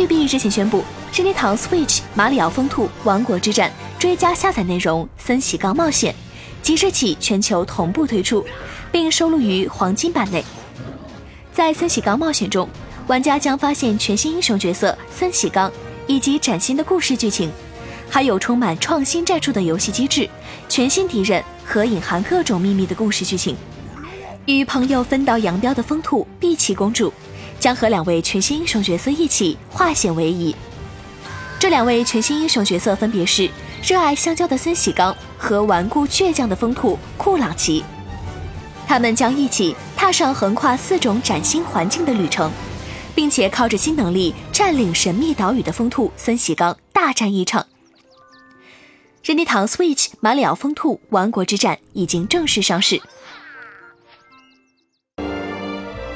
育碧日前宣布，任天堂 Switch《马里奥风兔王国之战》追加下载内容《森喜刚冒险》即日起全球同步推出，并收录于黄金版内。在森喜刚冒险中，玩家将发现全新英雄角色森喜刚，以及崭新的故事剧情，还有充满创新战术的游戏机制、全新敌人和隐含各种秘密的故事剧情。与朋友分道扬镳的风兔碧琪公主，将和两位全新英雄角色一起化险为夷。这两位全新英雄角色分别是热爱香蕉的森喜刚和顽固倔强的风兔库朗奇。他们将一起踏上横跨四种崭新环境的旅程，并且靠着新能力占领神秘岛屿的风兔森喜刚大战一场。任天堂 Switch《马里奥风兔王国之战》已经正式上市。